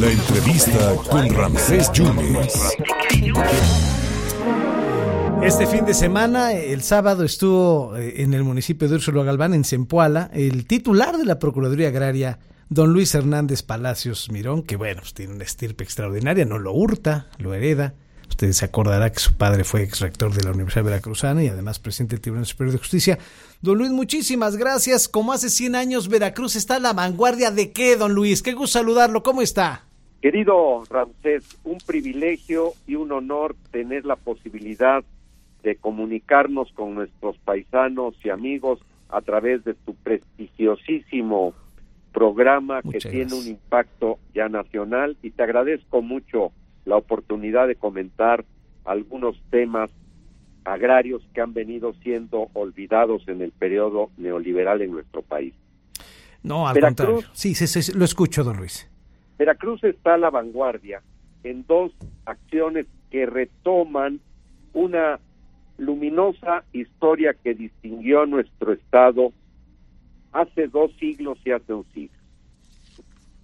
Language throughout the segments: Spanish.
La entrevista con Ramsés Yunes. Este fin de semana, el sábado, estuvo eh, en el municipio de Úrsula Galván, en Zempoala, el titular de la Procuraduría Agraria, don Luis Hernández Palacios Mirón, que bueno, pues tiene una estirpe extraordinaria, no lo hurta, lo hereda. Usted se acordará que su padre fue ex rector de la Universidad Veracruzana y además presidente del Tribunal Superior de Justicia. Don Luis, muchísimas gracias. Como hace 100 años, Veracruz está a la vanguardia de qué, don Luis? Qué gusto saludarlo. ¿Cómo está? Querido Ramsés, un privilegio y un honor tener la posibilidad de comunicarnos con nuestros paisanos y amigos a través de tu prestigiosísimo programa que tiene un impacto ya nacional y te agradezco mucho la oportunidad de comentar algunos temas agrarios que han venido siendo olvidados en el periodo neoliberal en nuestro país. No, al contrario. Sí, sí, sí, lo escucho, don Luis. Veracruz está a la vanguardia en dos acciones que retoman una luminosa historia que distinguió a nuestro Estado hace dos siglos y hace un siglo.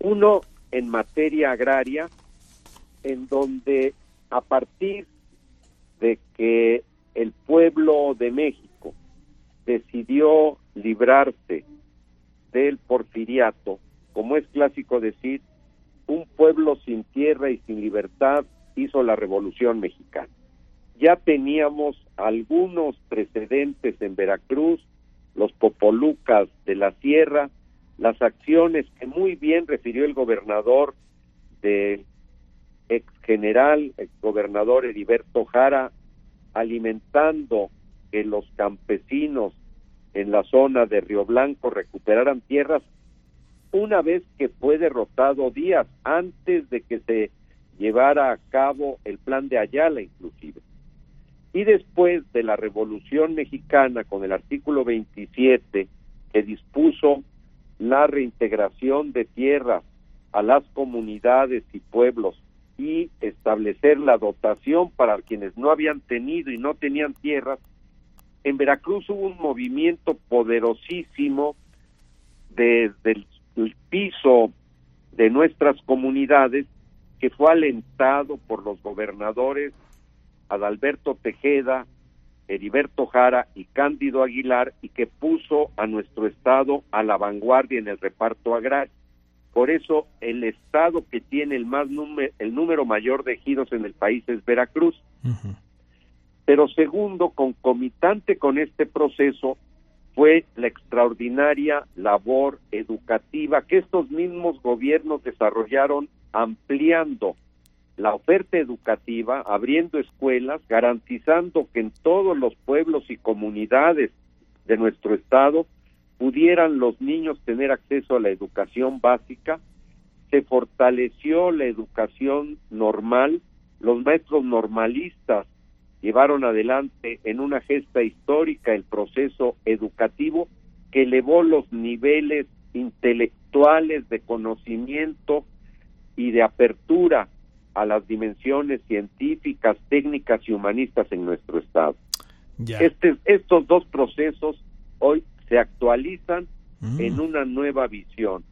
Uno en materia agraria, en donde a partir de que el pueblo de México decidió librarse del porfiriato, como es clásico decir, un pueblo sin tierra y sin libertad hizo la revolución mexicana. Ya teníamos algunos precedentes en Veracruz, los popolucas de la sierra, las acciones que muy bien refirió el gobernador del ex general, ex gobernador Heriberto Jara, alimentando que los campesinos en la zona de Río Blanco recuperaran tierras una vez que fue derrotado Díaz, antes de que se llevara a cabo el plan de Ayala inclusive. Y después de la Revolución Mexicana con el artículo 27 que dispuso la reintegración de tierras a las comunidades y pueblos y establecer la dotación para quienes no habían tenido y no tenían tierras, en Veracruz hubo un movimiento poderosísimo desde el el piso de nuestras comunidades que fue alentado por los gobernadores Adalberto Tejeda, Heriberto Jara y Cándido Aguilar y que puso a nuestro estado a la vanguardia en el reparto agrario. Por eso el estado que tiene el más número, el número mayor de ejidos en el país es Veracruz. Pero segundo, concomitante con este proceso, fue la extraordinaria labor educativa que estos mismos gobiernos desarrollaron ampliando la oferta educativa, abriendo escuelas, garantizando que en todos los pueblos y comunidades de nuestro estado pudieran los niños tener acceso a la educación básica, se fortaleció la educación normal, los maestros normalistas llevaron adelante en una gesta histórica el proceso educativo que elevó los niveles intelectuales de conocimiento y de apertura a las dimensiones científicas, técnicas y humanistas en nuestro estado. Este, estos dos procesos hoy se actualizan mm. en una nueva visión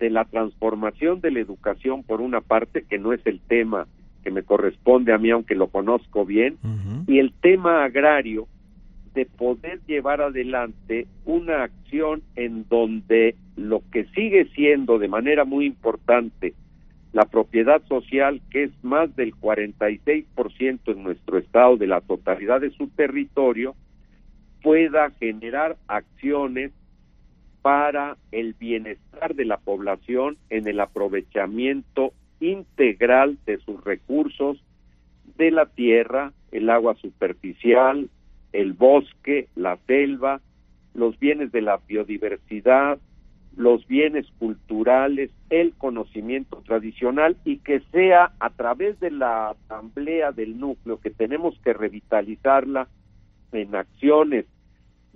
de la transformación de la educación por una parte que no es el tema que me corresponde a mí, aunque lo conozco bien, y el tema agrario de poder llevar adelante una acción en donde lo que sigue siendo de manera muy importante la propiedad social, que es más del 46% en nuestro estado de la totalidad de su territorio, pueda generar acciones para el bienestar de la población en el aprovechamiento integral de sus recursos de la tierra, el agua superficial, el bosque, la selva, los bienes de la biodiversidad, los bienes culturales, el conocimiento tradicional y que sea a través de la asamblea del núcleo que tenemos que revitalizarla en acciones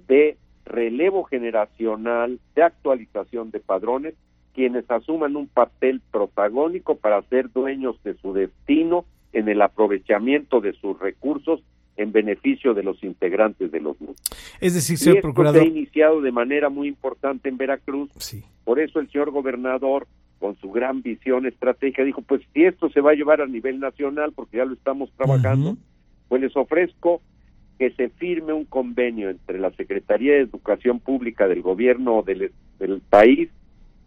de relevo generacional, de actualización de padrones, quienes asuman un papel protagónico para ser dueños de su destino en el aprovechamiento de sus recursos en beneficio de los integrantes de los grupos. Es decir, señor procurador. Se ha iniciado de manera muy importante en Veracruz. Sí. Por eso el señor gobernador, con su gran visión estratégica, dijo, pues si esto se va a llevar a nivel nacional, porque ya lo estamos trabajando, pues les ofrezco que se firme un convenio entre la Secretaría de Educación Pública del gobierno del, del país,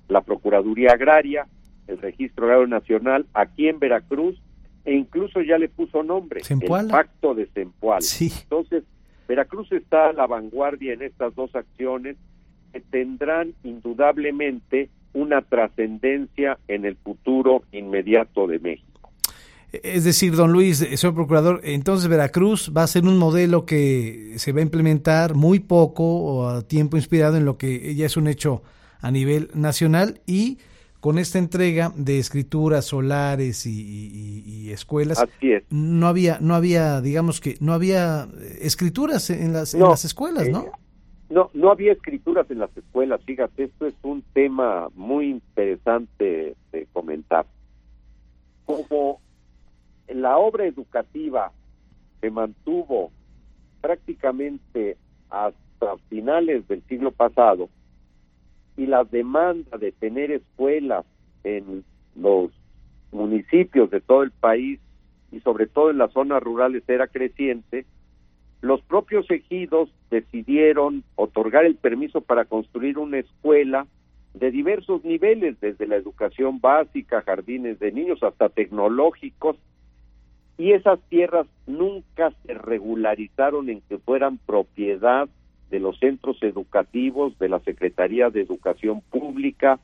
la Procuraduría Agraria, el Registro Agrario Nacional, aquí en Veracruz, e incluso ya le puso nombre, el Pacto de Zempoala. Entonces, Veracruz está a la vanguardia en estas dos acciones que tendrán indudablemente una trascendencia en el futuro inmediato de México. Es decir, don Luis, señor procurador, entonces Veracruz va a ser un modelo que se va a implementar muy poco o a tiempo inspirado en lo que ya es un hecho a nivel nacional y con esta entrega de escrituras solares y, escuelas no había no había digamos que no había escrituras en las, en las escuelas no eh, no no había escrituras en las escuelas fíjate esto es un tema muy interesante de comentar. Como la obra educativa se mantuvo prácticamente hasta finales del siglo pasado y la demanda de tener escuelas en los municipios de todo el país y sobre todo en las zonas rurales era creciente, los propios ejidos decidieron otorgar el permiso para construir una escuela de diversos niveles, desde la educación básica, jardines de niños hasta tecnológicos, y esas tierras nunca se regularizaron en que fueran propiedad de los centros educativos, de la Secretaría de Educación Pública,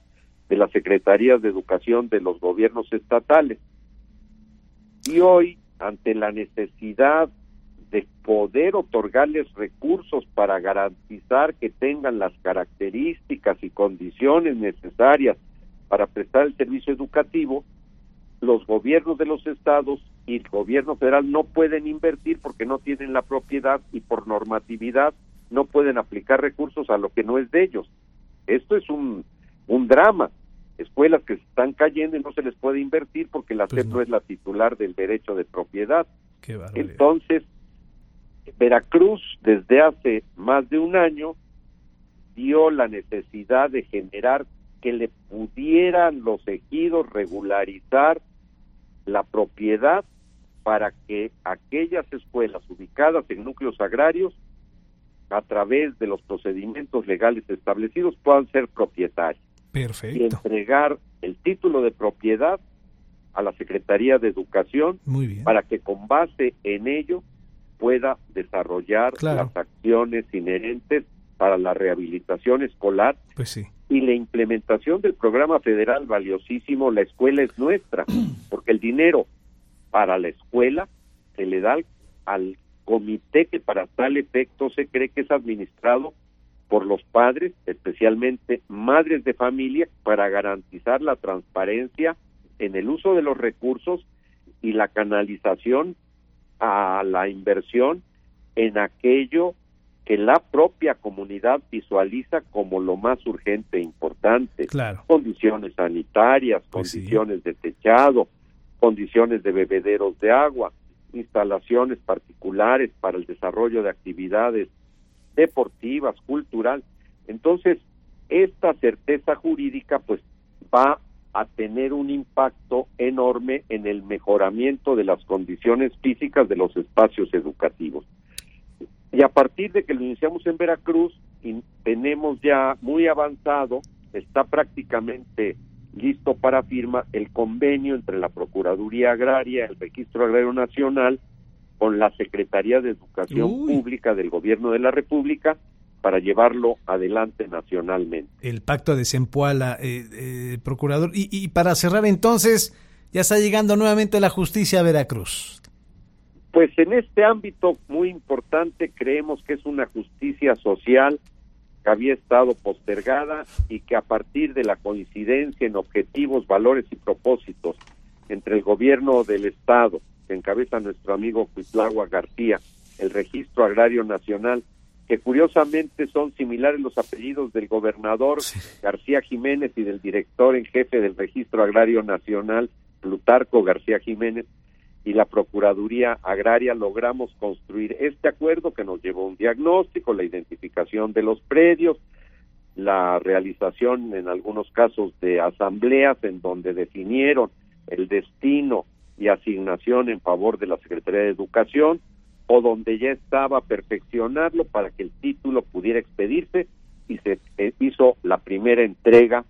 de las Secretarías de Educación de los gobiernos estatales. Y hoy, ante la necesidad de poder otorgarles recursos para garantizar que tengan las características y condiciones necesarias para prestar el servicio educativo, los gobiernos de los estados y el gobierno federal no pueden invertir porque no tienen la propiedad y por normatividad no pueden aplicar recursos a lo que no es de ellos. Esto es un, un drama. Escuelas que se están cayendo y no se les puede invertir porque la pues no. es la titular del derecho de propiedad. Entonces, Veracruz desde hace más de un año dio la necesidad de generar que le pudieran los ejidos regularizar la propiedad para que aquellas escuelas ubicadas en núcleos agrarios a través de los procedimientos legales establecidos puedan ser propietarios. Perfecto. Y entregar el título de propiedad a la Secretaría de Educación para que con base en ello pueda desarrollar las acciones inherentes para la rehabilitación escolar pues sí. y la implementación del programa federal valiosísimo La escuela es nuestra, porque el dinero para la escuela se le da al comité que para tal efecto se cree que es administrado por los padres, especialmente madres de familia, para garantizar la transparencia en el uso de los recursos y la canalización a la inversión en aquello que la propia comunidad visualiza como lo más urgente e importante. Claro. Condiciones sanitarias, pues condiciones de techado, condiciones de bebederos de agua, instalaciones particulares para el desarrollo de actividades deportivas, cultural. Entonces, esta certeza jurídica pues va a tener un impacto enorme en el mejoramiento de las condiciones físicas de los espacios educativos. Y a partir de que lo iniciamos en Veracruz, tenemos ya muy avanzado, está prácticamente listo para firma el convenio entre la Procuraduría Agraria, el Registro Agrario Nacional, con la Secretaría de Educación Pública del Gobierno de la República para llevarlo adelante nacionalmente. El pacto de Zempoala, eh, eh, procurador. Y, y, para cerrar entonces, ya está llegando nuevamente la justicia a Veracruz. Pues en este ámbito muy importante creemos que es una justicia social que había estado postergada y que a partir de la coincidencia en objetivos, valores y propósitos entre el gobierno del Estado, que encabeza nuestro amigo Cuitlagua García, el Registro Agrario Nacional, que curiosamente son similares los apellidos del gobernador García Jiménez y del director en jefe del Registro Agrario Nacional, Plutarco García Jiménez, y la Procuraduría Agraria logramos construir este acuerdo que nos llevó un diagnóstico, la identificación de los predios, la realización en algunos casos de asambleas en donde definieron el destino y asignación en favor de la Secretaría de Educación o donde ya estaba perfeccionarlo para que el título pudiera expedirse y se eh, hizo la primera entrega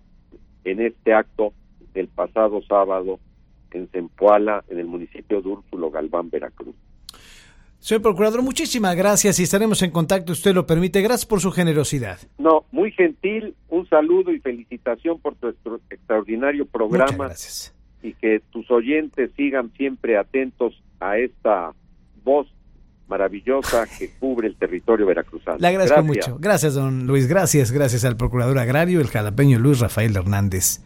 en este acto del pasado sábado en Zempoala, en el municipio de Úrsulo Galván, Veracruz. Señor Procurador, muchísimas gracias y estaremos en contacto, usted lo permite. Gracias por su generosidad. No, muy gentil, un saludo y felicitación por tu extraordinario programa. Muchas gracias. Y que tus oyentes sigan siempre atentos a esta voz maravillosa que cubre el territorio veracruzano. Le agradezco mucho. Gracias, don Luis. Gracias, gracias al Procurador Agrario, el jalapeño Luis Rafael Hernández.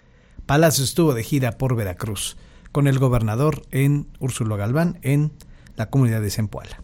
Palacio estuvo de gira por Veracruz con el gobernador en Úrsulo Galván en la comunidad de Zempoala.